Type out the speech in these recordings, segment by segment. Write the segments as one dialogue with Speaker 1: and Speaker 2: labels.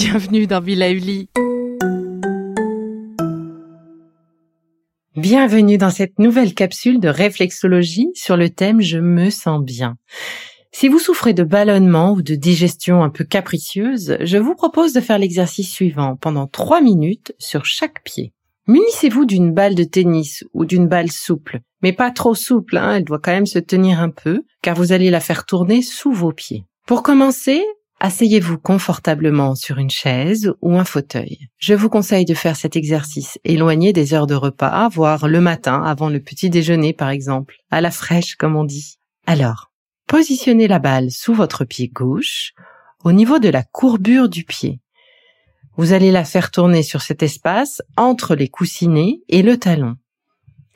Speaker 1: Bienvenue dans Villa. Bienvenue dans cette nouvelle capsule de réflexologie sur le thème Je me sens bien. Si vous souffrez de ballonnement ou de digestion un peu capricieuse, je vous propose de faire l'exercice suivant pendant 3 minutes sur chaque pied. Munissez-vous d'une balle de tennis ou d'une balle souple, mais pas trop souple, hein, elle doit quand même se tenir un peu, car vous allez la faire tourner sous vos pieds. Pour commencer, Asseyez-vous confortablement sur une chaise ou un fauteuil. Je vous conseille de faire cet exercice éloigné des heures de repas, voire le matin avant le petit déjeuner par exemple, à la fraîche comme on dit. Alors, positionnez la balle sous votre pied gauche, au niveau de la courbure du pied. Vous allez la faire tourner sur cet espace entre les coussinets et le talon.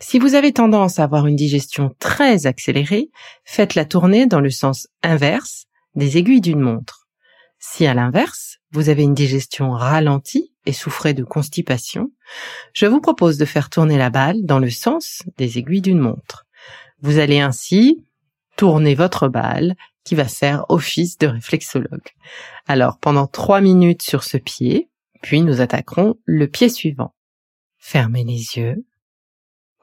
Speaker 1: Si vous avez tendance à avoir une digestion très accélérée, faites-la tourner dans le sens inverse des aiguilles d'une montre. Si à l'inverse, vous avez une digestion ralentie et souffrez de constipation, je vous propose de faire tourner la balle dans le sens des aiguilles d'une montre. Vous allez ainsi tourner votre balle qui va faire office de réflexologue. Alors pendant trois minutes sur ce pied, puis nous attaquerons le pied suivant. Fermez les yeux.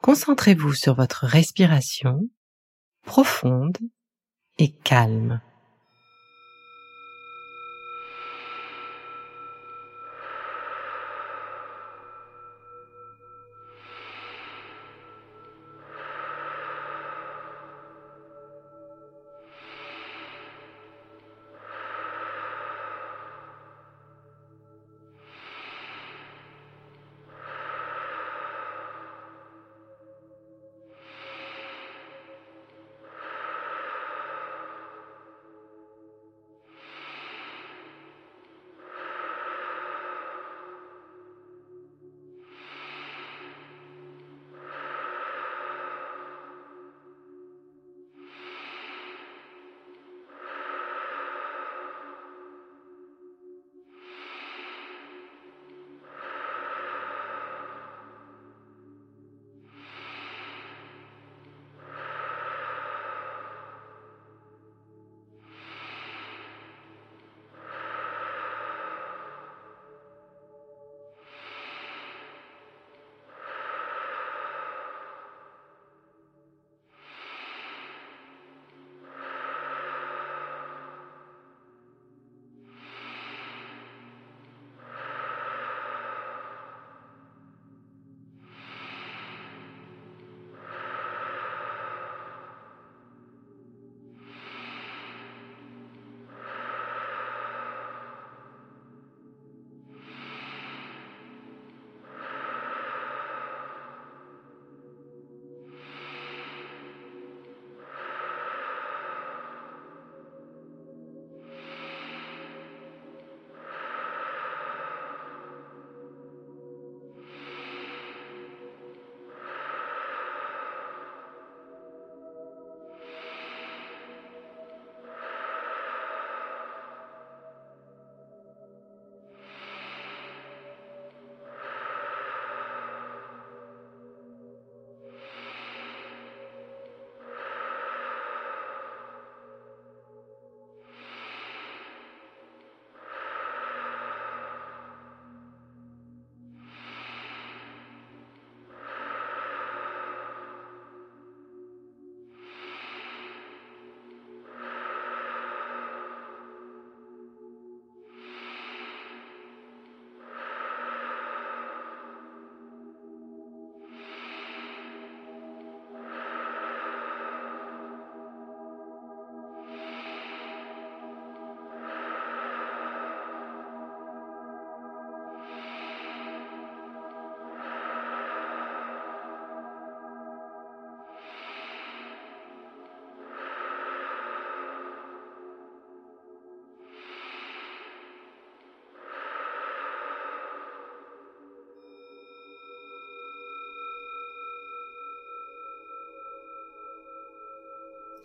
Speaker 1: Concentrez-vous sur votre respiration profonde et calme.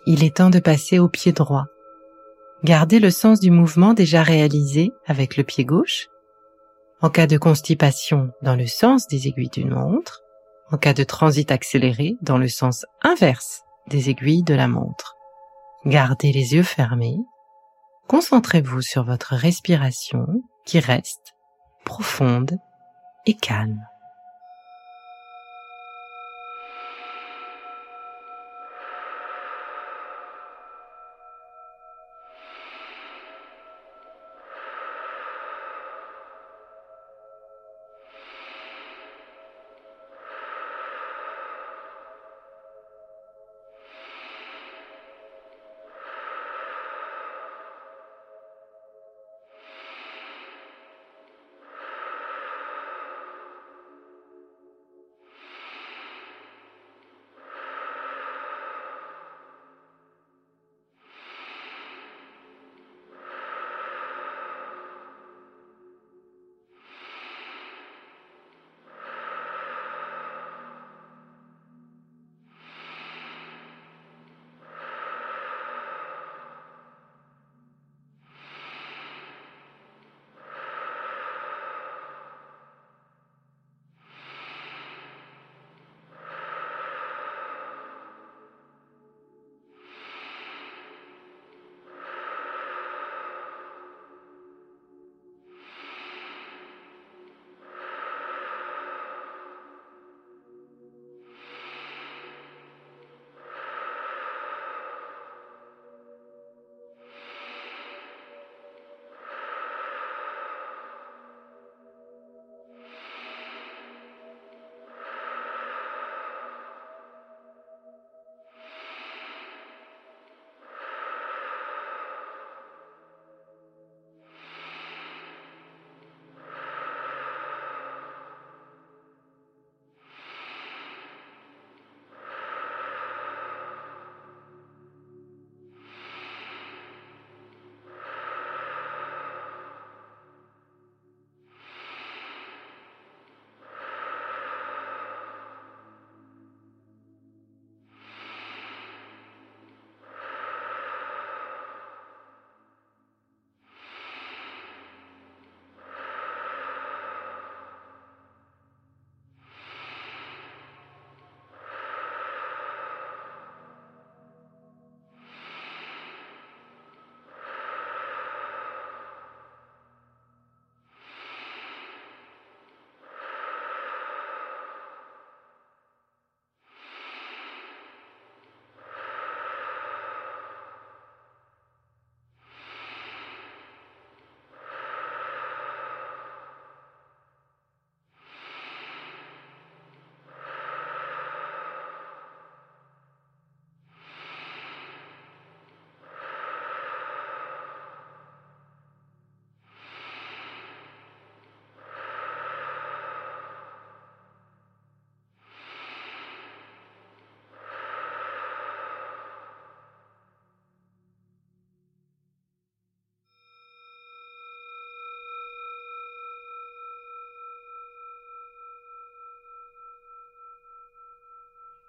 Speaker 1: Il est temps de passer au pied droit. Gardez le sens du mouvement déjà réalisé avec le pied gauche. En cas de constipation, dans le sens des aiguilles d'une montre. En cas de transit accéléré, dans le sens inverse des aiguilles de la montre. Gardez les yeux fermés. Concentrez-vous sur votre respiration qui reste profonde et calme.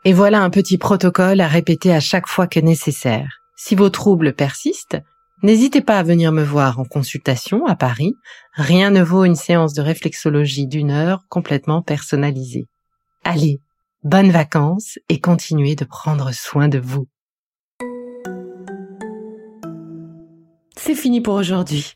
Speaker 1: Et voilà un petit protocole à répéter à chaque fois que nécessaire. Si vos troubles persistent, n'hésitez pas à venir me voir en consultation à Paris. Rien ne vaut une séance de réflexologie d'une heure complètement personnalisée. Allez, bonnes vacances et continuez de prendre soin de vous. C'est fini pour aujourd'hui.